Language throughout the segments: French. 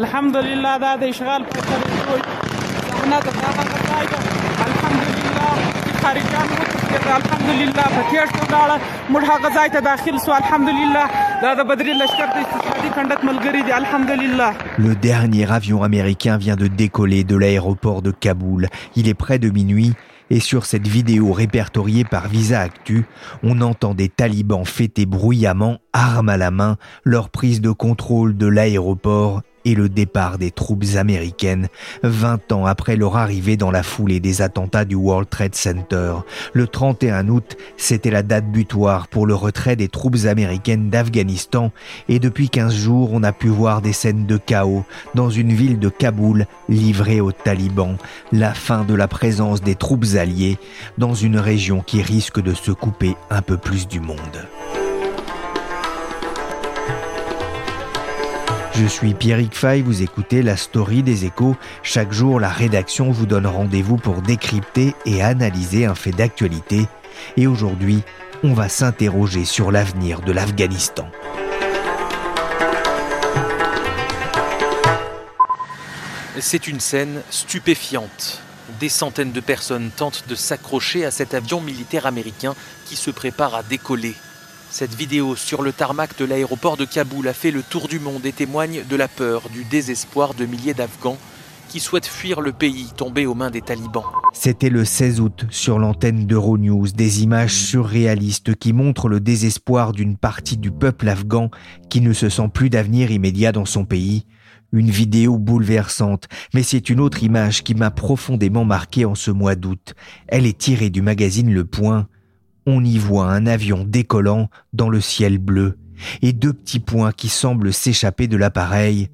الحمد لله دا د اشغال په طریقو زحمت دا هغه ځای ده الحمد لله چې خارجان وتښتېد الحمد لله په تېښته ولاړه موږ هغه ځای ته داخل سو الحمد لله دا د بدري لشکر د استشهادي کنډک ملګري دي الحمد لله Le dernier avion américain vient de décoller de l'aéroport de Kaboul. Il est près de minuit et sur cette vidéo répertoriée par Visa Actu, on entend des talibans fêter bruyamment, armes à la main, leur prise de contrôle de l'aéroport et le départ des troupes américaines 20 ans après leur arrivée dans la foulée des attentats du World Trade Center. Le 31 août, c'était la date butoir pour le retrait des troupes américaines d'Afghanistan et depuis 15 jours, on a pu voir des scènes de chaos dans une ville de Kaboul livrée aux talibans, la fin de la présence des troupes alliées dans une région qui risque de se couper un peu plus du monde. Je suis Pierrick Fay, vous écoutez la story des échos. Chaque jour, la rédaction vous donne rendez-vous pour décrypter et analyser un fait d'actualité. Et aujourd'hui, on va s'interroger sur l'avenir de l'Afghanistan. C'est une scène stupéfiante. Des centaines de personnes tentent de s'accrocher à cet avion militaire américain qui se prépare à décoller. Cette vidéo sur le tarmac de l'aéroport de Kaboul a fait le tour du monde et témoigne de la peur, du désespoir de milliers d'Afghans qui souhaitent fuir le pays tombé aux mains des talibans. C'était le 16 août sur l'antenne d'Euronews, des images surréalistes qui montrent le désespoir d'une partie du peuple afghan qui ne se sent plus d'avenir immédiat dans son pays. Une vidéo bouleversante, mais c'est une autre image qui m'a profondément marqué en ce mois d'août. Elle est tirée du magazine Le Point. On y voit un avion décollant dans le ciel bleu et deux petits points qui semblent s'échapper de l'appareil.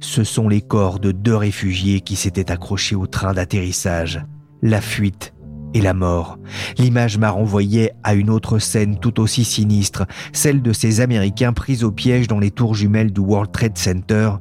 Ce sont les corps de deux réfugiés qui s'étaient accrochés au train d'atterrissage. La fuite et la mort. L'image m'a renvoyé à une autre scène tout aussi sinistre, celle de ces Américains pris au piège dans les tours jumelles du World Trade Center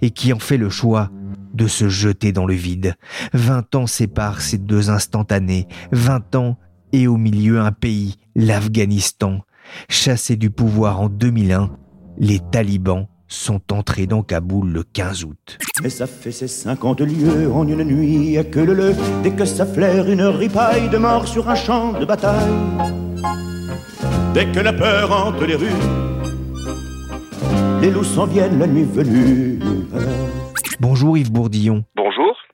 et qui ont fait le choix de se jeter dans le vide. Vingt ans séparent ces deux instantanés, vingt ans et au milieu un pays, l'Afghanistan. Chassé du pouvoir en 2001, les talibans sont entrés dans Kaboul le 15 août. Mais ça fait ses 50 lieues en une nuit que le le, dès que ça flaire une ripaille de mort sur un champ de bataille. Dès que la peur hante les rues, les loups s'en viennent la nuit venue. Bonjour Yves Bourdillon.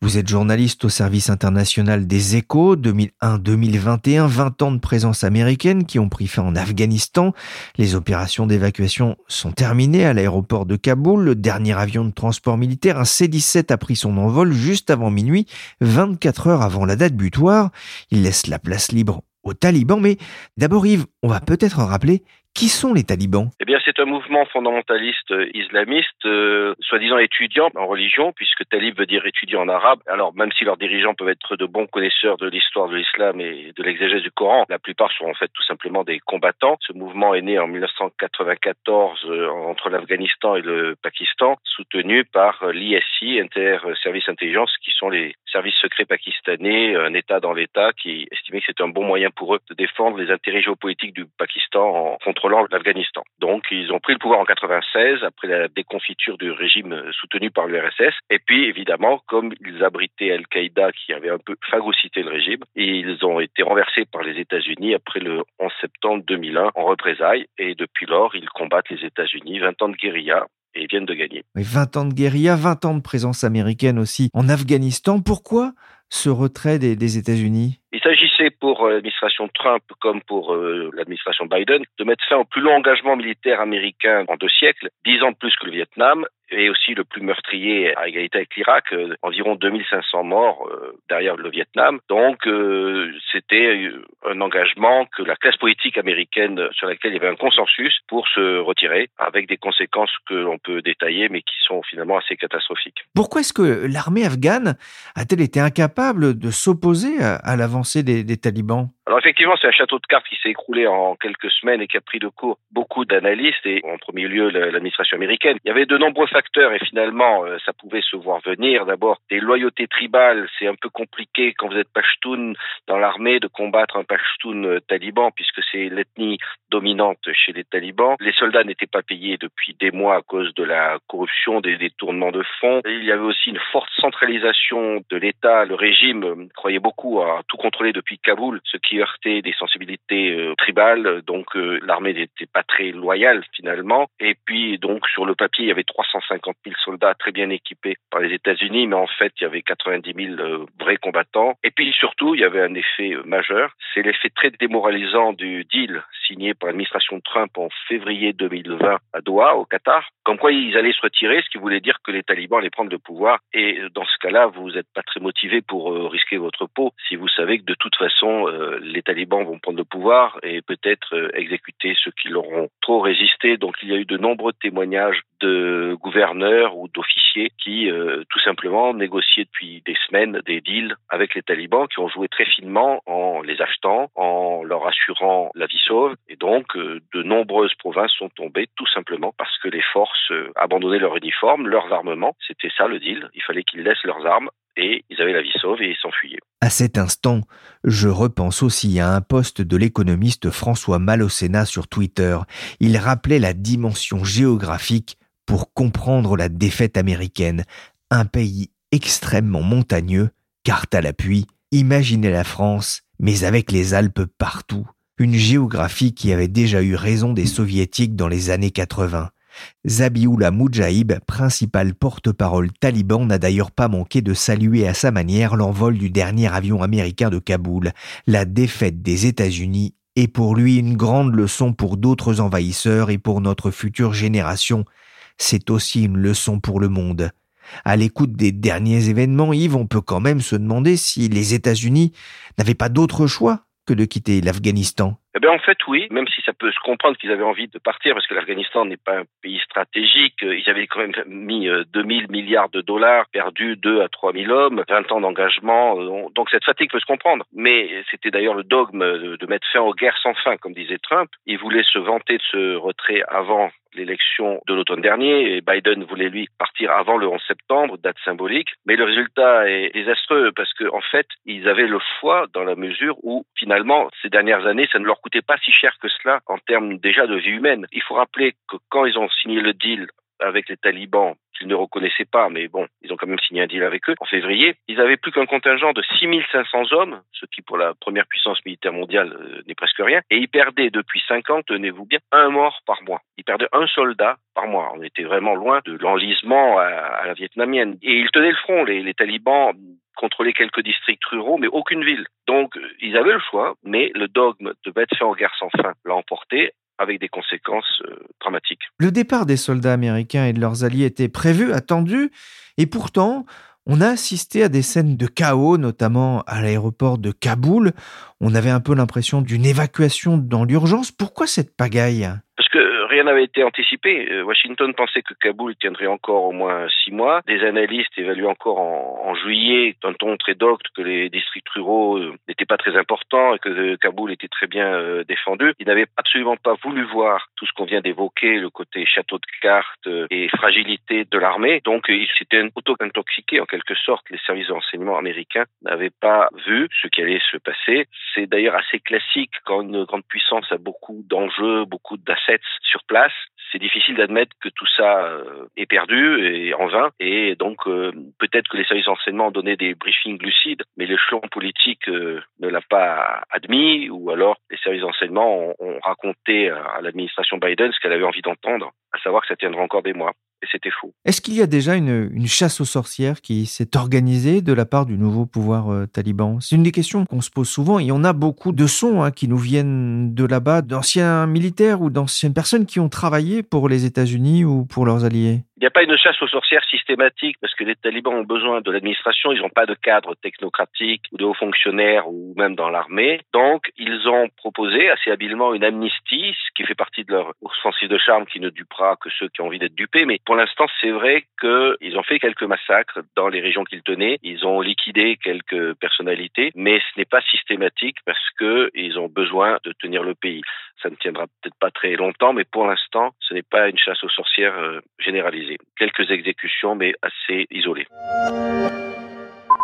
Vous êtes journaliste au service international des échos 2001-2021, 20 ans de présence américaine qui ont pris fin en Afghanistan. Les opérations d'évacuation sont terminées à l'aéroport de Kaboul. Le dernier avion de transport militaire, un C-17, a pris son envol juste avant minuit, 24 heures avant la date butoir. Il laisse la place libre aux talibans. Mais d'abord Yves, on va peut-être rappeler qui sont les talibans? Eh bien, c'est un mouvement fondamentaliste euh, islamiste, euh, soi-disant étudiant en religion, puisque talib veut dire étudiant en arabe. Alors, même si leurs dirigeants peuvent être de bons connaisseurs de l'histoire de l'islam et de l'exégèse du Coran, la plupart sont en fait tout simplement des combattants. Ce mouvement est né en 1994 euh, entre l'Afghanistan et le Pakistan, soutenu par euh, l'ISI, Inter Service Intelligence, qui sont les services secrets pakistanais, un État dans l'État, qui estimait que c'était un bon moyen pour eux de défendre les intérêts géopolitiques du Pakistan en contre l'Afghanistan. Donc ils ont pris le pouvoir en 96 après la déconfiture du régime soutenu par l'URSS. Et puis évidemment, comme ils abritaient Al-Qaïda qui avait un peu phagocyté le régime, ils ont été renversés par les États-Unis après le 11 septembre 2001 en représailles. Et depuis lors, ils combattent les États-Unis. 20 ans de guérilla et viennent de gagner. 20 ans de guérilla, 20 ans de présence américaine aussi en Afghanistan. Pourquoi ce retrait des, des États-Unis? Il s'agissait pour l'administration Trump comme pour euh, l'administration Biden de mettre fin au plus long engagement militaire américain en deux siècles, dix ans de plus que le Vietnam, et aussi le plus meurtrier à égalité avec l'Irak, euh, environ 2500 morts euh, derrière le Vietnam. Donc euh, c'était un engagement que la classe politique américaine sur laquelle il y avait un consensus pour se retirer, avec des conséquences que l'on peut détailler, mais qui sont finalement assez catastrophiques. Pourquoi est-ce que l'armée afghane a-t-elle été incapable de s'opposer à, l'avancée des talibans? Alors effectivement, c'est un château de cartes qui s'est écroulé en quelques semaines et qui a pris de court beaucoup d'analystes et en premier lieu l'administration américaine. Il y avait de nombreux facteurs et finalement, euh, ça pouvait se voir venir. D'abord, des loyautés tribales. C'est un peu compliqué quand vous êtes Pashtun dans l'armée de combattre un Pashtun euh, taliban puisque c'est l'ethnie dominante chez les talibans. Les soldats n'étaient pas payés depuis des mois à cause de la corruption, des détournements de fonds. il y avait aussi une forte centralisation de l'État. Le régime euh, croyait beaucoup à tout contrôler depuis Kaboul, ce qui des sensibilités euh, tribales, donc euh, l'armée n'était pas très loyale finalement. Et puis donc sur le papier, il y avait 350 000 soldats très bien équipés par les États-Unis, mais en fait il y avait 90 000 euh, vrais combattants. Et puis surtout, il y avait un effet majeur, c'est l'effet très démoralisant du deal signé par l'administration Trump en février 2020 à Doha, au Qatar, comme quoi ils allaient se retirer, ce qui voulait dire que les talibans allaient prendre le pouvoir. Et dans ce cas-là, vous n'êtes pas très motivé pour risquer votre peau si vous savez que de toute façon, les talibans vont prendre le pouvoir et peut-être euh, exécuter ceux qui leur ont trop résisté. Donc il y a eu de nombreux témoignages de gouverneurs ou d'officiers qui euh, tout simplement négociaient depuis des semaines des deals avec les talibans qui ont joué très finement en les achetant, en leur assurant la vie sauve. Et donc euh, de nombreuses provinces sont tombées tout simplement parce que les forces abandonnaient leur uniforme, leurs armements. C'était ça le deal. Il fallait qu'ils laissent leurs armes et ils avaient la vie sauve et ils s'enfuyaient. À cet instant, je repense aussi à un poste de l'économiste François Malocena sur Twitter. Il rappelait la dimension géographique pour comprendre la défaite américaine. Un pays extrêmement montagneux, carte à l'appui. Imaginez la France, mais avec les Alpes partout. Une géographie qui avait déjà eu raison des soviétiques dans les années 80. Zabiullah Mujahid, principal porte-parole taliban, n'a d'ailleurs pas manqué de saluer à sa manière l'envol du dernier avion américain de Kaboul. La défaite des États-Unis est pour lui une grande leçon pour d'autres envahisseurs et pour notre future génération. C'est aussi une leçon pour le monde. À l'écoute des derniers événements, Yves, on peut quand même se demander si les États-Unis n'avaient pas d'autre choix que de quitter l'Afghanistan. Eh bien, en fait, oui, même si ça peut se comprendre qu'ils avaient envie de partir, parce que l'Afghanistan n'est pas un pays stratégique. Euh, ils avaient quand même mis 2000 euh, milliards de dollars, perdu 2 à 3000 hommes, 20 ans d'engagement. Euh, donc cette fatigue peut se comprendre. Mais c'était d'ailleurs le dogme de mettre fin aux guerres sans fin, comme disait Trump. Il voulait se vanter de ce retrait avant l'élection de l'automne dernier et Biden voulait lui partir avant le 11 septembre, date symbolique. Mais le résultat est désastreux parce qu'en en fait, ils avaient le choix dans la mesure où finalement, ces dernières années, ça ne leur coûtait pas si cher que cela en termes déjà de vie humaine. Il faut rappeler que quand ils ont signé le deal avec les talibans qu'ils ne reconnaissaient pas, mais bon, ils ont quand même signé un deal avec eux, en février, ils avaient plus qu'un contingent de 6500 hommes, ce qui pour la première puissance militaire mondiale euh, n'est presque rien, et ils perdaient depuis 5 ans, tenez-vous bien, un mort par mois. Ils perdaient un soldat par mois. On était vraiment loin de l'enlisement à, la vietnamienne. Et ils tenaient le front, les, les talibans contrôlaient quelques districts ruraux, mais aucune ville. Donc, ils avaient le choix, mais le dogme de mettre fin aux guerres sans fin l'a emporté avec des conséquences euh, dramatiques. Le départ des soldats américains et de leurs alliés était prévu, attendu, et pourtant, on a assisté à des scènes de chaos, notamment à l'aéroport de Kaboul. On avait un peu l'impression d'une évacuation dans l'urgence. Pourquoi cette pagaille? Rien n'avait été anticipé. Euh, Washington pensait que Kaboul tiendrait encore au moins six mois. Des analystes évaluent encore en, juillet, d'un ton très docte, que les districts ruraux euh, n'étaient pas très importants et que euh, Kaboul était très bien défendu. Ils n'avaient absolument pas voulu voir tout ce qu'on vient d'évoquer, le côté château de cartes et fragilité de l'armée. Donc, ils s'étaient auto-intoxiqués en quelque sorte. Les services de renseignement américains n'avaient pas vu ce qui allait se passer. C'est d'ailleurs assez classique quand une grande puissance a beaucoup d'enjeux, beaucoup d'assets sur place, c'est difficile d'admettre que tout ça euh, est perdu et en vain. Et donc, euh, peut-être que les services d'enseignement ont donné des briefings lucides, mais l'échelon politique euh, ne l'a pas admis, ou alors les services d'enseignement ont, raconté à l'administration Biden ce qu'elle avait envie d'entendre, à savoir que ça tiendra encore des mois. Et c'était faux. Est-ce qu'il y a déjà une, chasse aux sorcières qui s'est organisée de la part du nouveau pouvoir euh, taliban? C'est une des questions qu'on se pose souvent. Y en a beaucoup de sons hein, qui nous viennent de là-bas, d'anciens militaires ou d'anciennes personnes qui ont travaillé pour les États-Unis ou pour leurs alliés. Il n'y a pas une chasse aux sorcières systématique parce que les talibans ont besoin de l'administration, ils n'ont pas de cadre technocratique ou de hauts fonctionnaires ou même dans l'armée. Donc, ils ont proposé assez habilement une amnistie, ce qui fait partie de leur offensive de charme qui ne dupera que ceux qui ont envie d'être dupés. Mais pour l'instant, c'est vrai qu'ils ont fait quelques massacres dans les régions qu'ils tenaient. Ils ont liquidé quelques personnalités, mais ce n'est pas systématique parce qu'ils ont besoin de tenir le pays. Ça ne tiendra peut-être pas très longtemps, mais pour l'instant, ce n'est pas une chasse aux sorcières euh, généralisée. Quelques exécutions, mais assez isolées.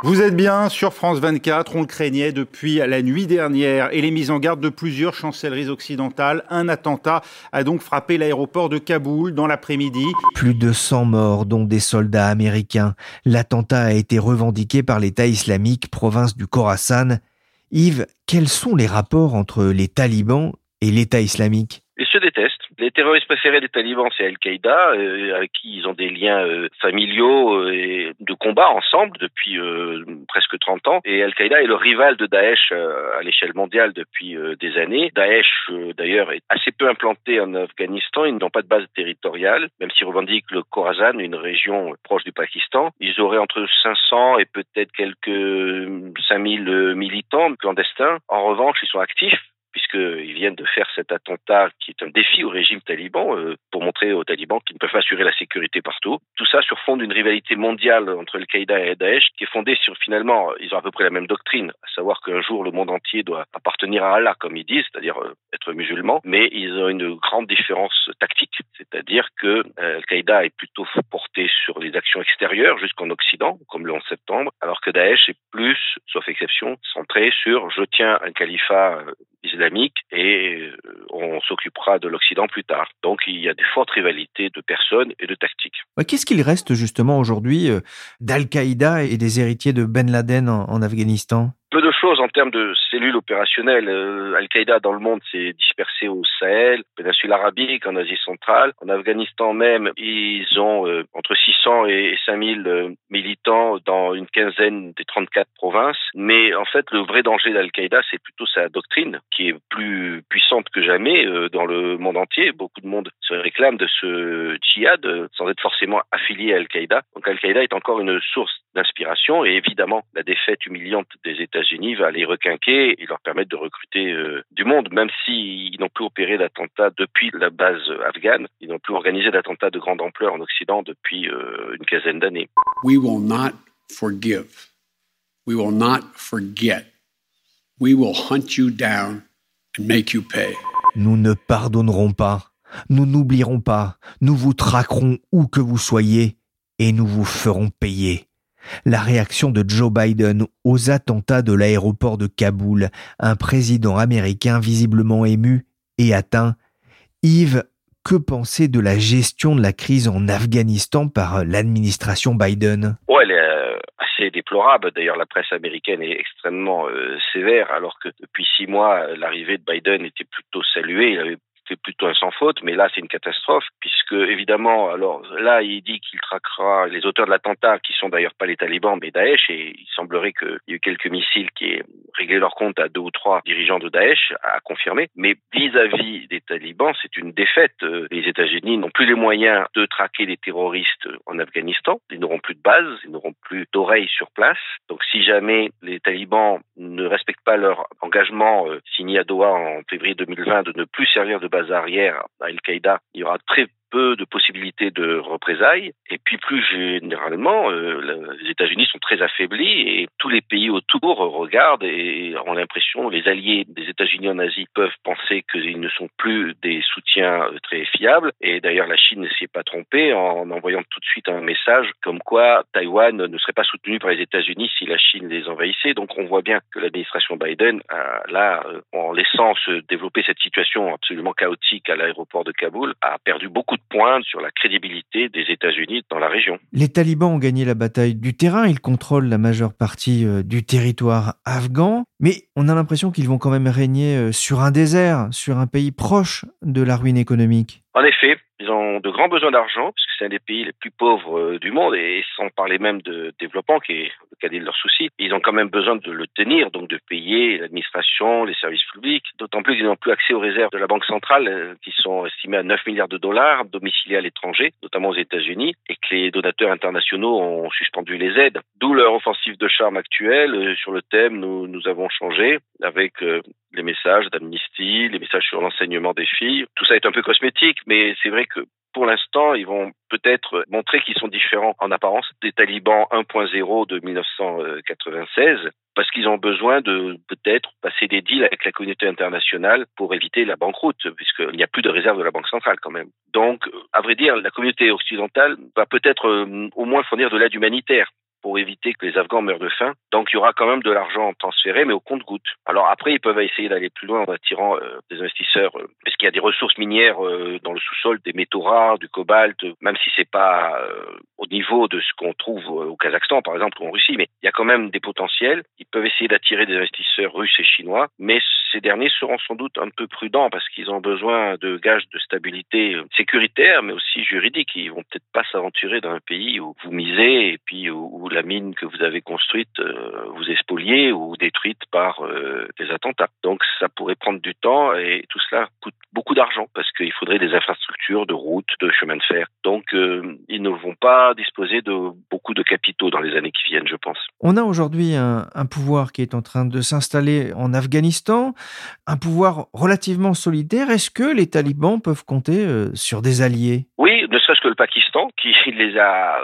Vous êtes bien sur France 24, on le craignait depuis la nuit dernière et les mises en garde de plusieurs chancelleries occidentales. Un attentat a donc frappé l'aéroport de Kaboul dans l'après-midi. Plus de 100 morts, dont des soldats américains. L'attentat a été revendiqué par l'État islamique, province du Khorasan. Yves, quels sont les rapports entre les talibans et l'État islamique ils se détestent. Les terroristes préférés des talibans, c'est Al-Qaïda, euh, avec qui ils ont des liens euh, familiaux euh, et de combat ensemble depuis presque 30 ans. Et Al-Qaïda est le rival de Daesh à l'échelle mondiale depuis des années. Daesh, d'ailleurs, est assez peu implanté en Afghanistan. Ils n'ont pas de base territoriale, même s'ils revendiquent le Khorasan, une région proche du Pakistan. Ils auraient entre 500 et peut-être quelques 5000 militants clandestins. En revanche, ils sont actifs puisqu'ils viennent de faire cet attentat qui est un défi au régime taliban euh, pour montrer aux talibans qu'ils ne peuvent pas assurer la sécurité partout. Tout ça sur fond d'une rivalité mondiale entre Al-Qaïda et Daesh qui est fondée sur finalement, ils ont à peu près la même doctrine, à savoir qu'un jour le monde entier doit appartenir à Allah comme ils disent, c'est-à-dire euh, être musulman, mais ils ont une grande différence tactique, c'est-à-dire que euh, Al-Qaïda est plutôt porté sur les actions extérieures jusqu'en Occident, comme le 11 septembre, alors que Daesh est plus, sauf exception, centré sur je tiens un califat islamique et euh, on s'occupera de l'Occident plus tard. Donc il y a des fortes rivalités de personnes et de tactiques. Qu'est-ce qu'il reste justement aujourd'hui euh, d'Al-Qaïda et des héritiers de Ben Laden en Afghanistan? Peu de en termes de cellules opérationnelles. Euh, Al-Qaïda dans le monde s'est dispersé au Sahel, péninsule arabique, en Asie centrale. En Afghanistan même, ils ont euh, entre 600 et 5000 euh, militants dans une quinzaine des 34 provinces. Mais en fait, le vrai danger d'Al-Qaïda, c'est plutôt sa doctrine, qui est plus puissante que jamais dans le monde entier. Beaucoup de monde se réclame de ce djihad sans être forcément affilié à Al-Qaïda. Donc Al-Qaïda est encore une source d'inspiration et évidemment, la défaite humiliante des États États-Unis va les requinquer et leur permettre de recruter euh, du monde, même s'ils n'ont plus opéré d'attentats depuis la base afghane, ils n'ont plus organisé d'attentats de grande ampleur en Occident depuis euh, une quinzaine d'années. We will not forgive. We will not forget. We will hunt you down and make you pay. Nous ne pardonnerons pas. Nous n'oublierons pas. Nous vous traquerons où que vous soyez et nous vous ferons payer. La réaction de Joe Biden aux attentats de l'aéroport de Kaboul, un président américain visiblement ému et atteint. Yves, que penser de la gestion de la crise en Afghanistan par l'administration Biden? Elle est euh, assez déplorable. D'ailleurs, la presse américaine est extrêmement euh, sévère, alors que depuis six mois, l'arrivée de Biden était plutôt saluée. C'est plutôt un sans faute, mais là c'est une catastrophe puisque évidemment, alors là il dit qu'il traquera les auteurs de l'attentat qui sont d'ailleurs pas les talibans mais Daesh et il semblerait qu'il y ait eu quelques missiles qui aient réglé leur compte à deux ou trois dirigeants de Daesh à confirmer. Mais vis-à-vis des talibans, c'est une défaite. Euh, les États-Unis n'ont plus les moyens de traquer les terroristes en Afghanistan. Ils n'auront plus de base, ils n'auront plus d'oreilles sur place. Donc si jamais les talibans ne respectent pas leur engagement euh, signé à Doha en février 2020 de ne plus servir de base arrière à Al-Qaïda, il y aura très peu de possibilités de représailles. Et puis plus généralement, euh, les États-Unis sont très affaiblis et tous les pays autour regardent et ont l'impression, les alliés des États-Unis en Asie peuvent penser qu'ils ne sont plus des soutiens euh, très fiables. Et d'ailleurs, la Chine ne s'y pas trompée en envoyant tout de suite un message comme quoi Taïwan ne serait pas soutenu par les États-Unis si la Chine les envahissait. Donc on voit bien que l'administration Biden, là, euh, en laissant se développer cette situation absolument chaotique à l'aéroport de Kaboul, a perdu beaucoup de pointe sur la crédibilité des États-Unis dans la région. Les talibans ont gagné la bataille du terrain, ils contrôlent la majeure partie euh, du territoire afghan, mais on a l'impression qu'ils vont quand même régner euh, sur un désert, sur un pays proche de la ruine économique. En effet, ont de grands besoins d'argent, puisque c'est un des pays les plus pauvres euh, du monde, et sans parler même de développement, qui est le cadet de leurs soucis. Ils ont quand même besoin de le tenir, donc de payer l'administration, les services publics, d'autant plus qu'ils n'ont plus accès aux réserves de la Banque centrale, euh, qui sont estimées à 9 milliards de dollars, domiciliés à l'étranger, notamment aux États-Unis, et que les donateurs internationaux ont suspendu les aides. D'où leur offensive de charme actuelle. Euh, sur le thème, nous, nous avons changé avec les messages d'amnistie, les messages sur l'enseignement des filles. Tout ça est un peu cosmétique, mais c'est vrai que pour l'instant, ils vont peut-être montrer qu'ils sont différents en apparence des talibans 1.0 de 1996, parce qu'ils ont besoin de peut-être passer des deals avec la communauté internationale pour éviter la banqueroute, puisqu'il n'y a plus de réserve de la Banque centrale quand même. Donc, à vrai dire, la communauté occidentale va peut-être euh, au moins fournir de l'aide humanitaire pour éviter que les Afghans meurent de faim. Donc il y aura quand même de l'argent transféré, mais au compte-goutte. Alors après, ils peuvent essayer d'aller plus loin en attirant euh, des investisseurs, euh, parce qu'il y a des ressources minières euh, dans le sous-sol, des métaux rares, du cobalt, même si c'est pas au niveau de ce qu'on trouve au Kazakhstan, par exemple, ou en Russie, mais il y a quand même des potentiels. Ils peuvent essayer d'attirer des investisseurs russes et chinois, mais ces derniers seront sans doute un peu prudents parce qu'ils ont besoin de gages de stabilité sécuritaire, mais aussi juridique. Ils vont peut-être pas s'aventurer dans un pays où vous misez et puis où la mine que vous avez construite euh, vous est spoliée ou détruite par euh, des attentats. Donc ça pourrait prendre du temps et tout cela coûte beaucoup d'argent parce qu'il faudrait des infrastructures de routes, de chemins de fer. Donc euh, ils ne vont pas disposer de beaucoup de capitaux dans les années qui viennent, je pense. On a aujourd'hui un, un, pouvoir qui est en train de s'installer en Afghanistan, un pouvoir relativement solidaire. Est-ce que les talibans peuvent compter sur des alliés? Oui, ne serait-ce que le Pakistan qui les a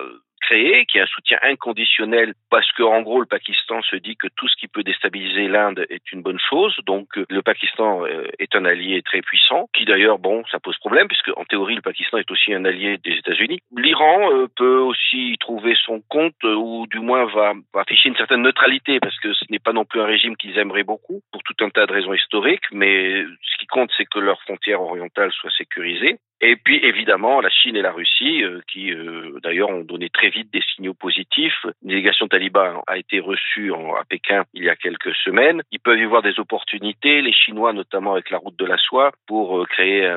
créé, qui est un soutien inconditionnel parce que en gros le Pakistan se dit que tout ce qui peut déstabiliser l'Inde est une bonne chose. Donc euh, le Pakistan euh, est un allié très puissant, qui d'ailleurs bon ça pose problème puisque en théorie le Pakistan est aussi un allié des États-Unis. L'Iran euh, peut aussi trouver son compte ou du moins va, va afficher une certaine neutralité parce que ce n'est pas non plus un régime qu'ils aimeraient beaucoup pour tout un tas de raisons historiques, mais ce qui compte c'est que leurs frontières orientales soient sécurisées. Et puis évidemment la Chine et la Russie, euh, qui euh, d'ailleurs ont donné très vite des signaux positifs. Une délégation taliban a été reçue en, à Pékin il y a quelques semaines. Ils peuvent y voir des opportunités, les Chinois notamment avec la route de la soie, pour euh, créer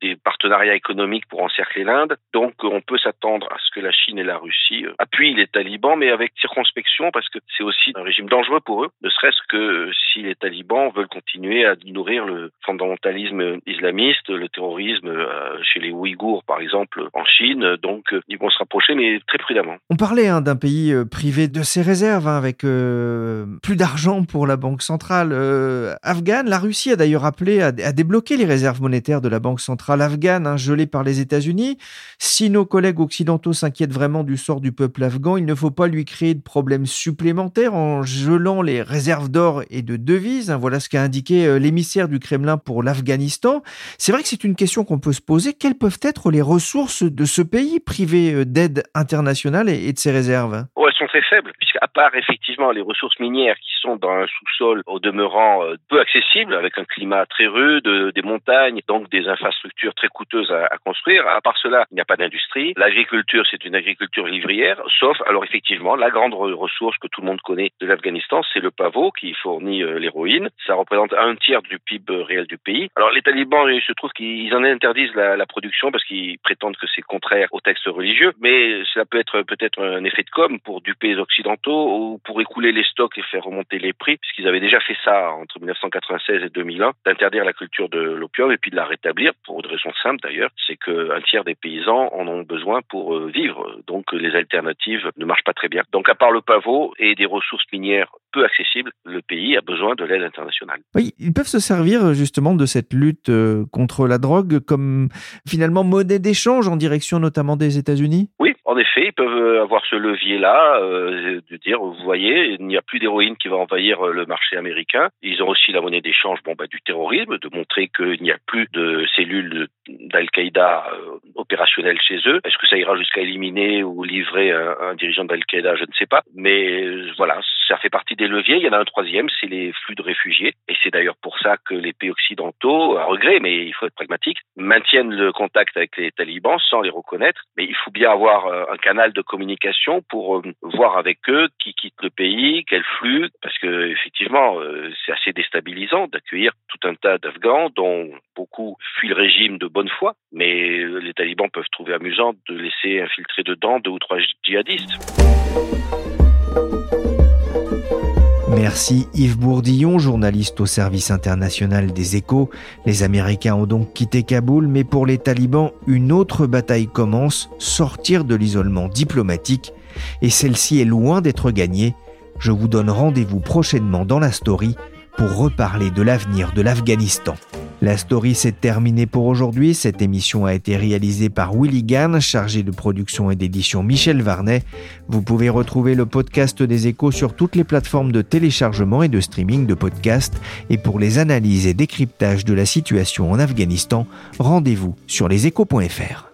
des partenariats économiques pour encercler l'Inde. Donc on peut s'attendre à ce que la Chine et la Russie euh, appuient les talibans, mais avec circonspection, parce que c'est aussi un régime dangereux pour eux, ne serait-ce que si les talibans veulent continuer à nourrir le fondamentalisme islamiste, le terrorisme euh, chez les Ouïghours, par exemple, en Chine. Donc euh, ils vont se rapprocher, mais très prudemment. On parlait hein, d'un pays privé de ses réserves, hein, avec plus d'argent pour la Banque centrale afghane. La Russie a d'ailleurs appelé à débloquer les réserves monétaires de la Banque centrale l'Afghan, hein, gelé par les États-Unis. Si nos collègues occidentaux s'inquiètent vraiment du sort du peuple afghan, il ne faut pas lui créer de problèmes supplémentaires en gelant les réserves d'or et de devises. Hein. Voilà ce qu'a indiqué euh, l'émissaire du Kremlin pour l'Afghanistan. C'est vrai que c'est une question qu'on peut se poser. Quelles peuvent être les ressources de ce pays privé euh, d'aide internationale et de ses réserves? Sont très faibles, puisqu'à part effectivement les ressources minières qui sont dans un sous-sol au demeurant euh, peu accessible, avec un climat très rude, des montagnes, donc des infrastructures très coûteuse à, construire. À part cela, il n'y a pas d'industrie. L'agriculture, c'est une agriculture livrière, sauf, alors effectivement, la grande ressource que tout le monde connaît de l'Afghanistan, c'est le pavot qui fournit euh, l'héroïne. Ça représente un tiers du PIB réel du pays. Alors les talibans, il se trouve qu'ils en interdisent la, la production parce qu'ils prétendent que c'est contraire aux textes religieux, mais cela peut être peut-être un effet de com pour duper les occidentaux ou pour écouler les stocks et faire remonter les prix, puisqu'ils avaient déjà fait ça entre 1996 et 2001, d'interdire la culture de l'opium et puis de la rétablir pour raison simple d'ailleurs, c'est qu'un tiers des paysans en ont besoin pour euh, vivre. Donc les alternatives ne marchent pas très bien. Donc à part le pavot et des ressources minières peu accessibles, le pays a besoin de l'aide internationale. Oui, ils peuvent se servir justement de cette lutte euh, contre la drogue comme finalement monnaie d'échange en direction notamment des États-Unis? Oui, en effet, ils peuvent avoir ce levier-là, euh, de dire, vous voyez, il n'y a plus d'héroïne qui va envahir le marché américain. Ils ont aussi la monnaie d'échange bon, bah, du terrorisme, de montrer qu'il n'y a plus de cellules d'Al-Qaïda euh, opérationnel chez eux. Est-ce que ça ira jusqu'à éliminer ou livrer un, un dirigeant d'Al-Qaïda Je ne sais pas. Mais euh, voilà, ça fait partie des leviers. Il y en a un troisième, c'est les flux de réfugiés. Et c'est d'ailleurs pour ça que les pays occidentaux, à regret, mais il faut être pragmatique, maintiennent le contact avec les talibans sans les reconnaître. Mais il faut bien avoir euh, un canal de communication pour euh, voir avec eux qui quitte le pays, quel flux, parce que effectivement, c'est assez déstabilisant d'accueillir tout un tas d'Afghans dont beaucoup fuient le régime de bonne mais les talibans peuvent trouver amusant de laisser infiltrer dedans deux ou trois djihadistes. Merci Yves Bourdillon, journaliste au service international des échos. Les Américains ont donc quitté Kaboul, mais pour les talibans, une autre bataille commence, sortir de l'isolement diplomatique, et celle-ci est loin d'être gagnée. Je vous donne rendez-vous prochainement dans la story pour reparler de l'avenir de l'Afghanistan. La story s'est terminée pour aujourd'hui. Cette émission a été réalisée par Willy Gann, chargé de production et d'édition Michel Varnet. Vous pouvez retrouver le podcast des échos sur toutes les plateformes de téléchargement et de streaming de podcasts. Et pour les analyses et décryptages de la situation en Afghanistan, rendez-vous sur leséchos.fr.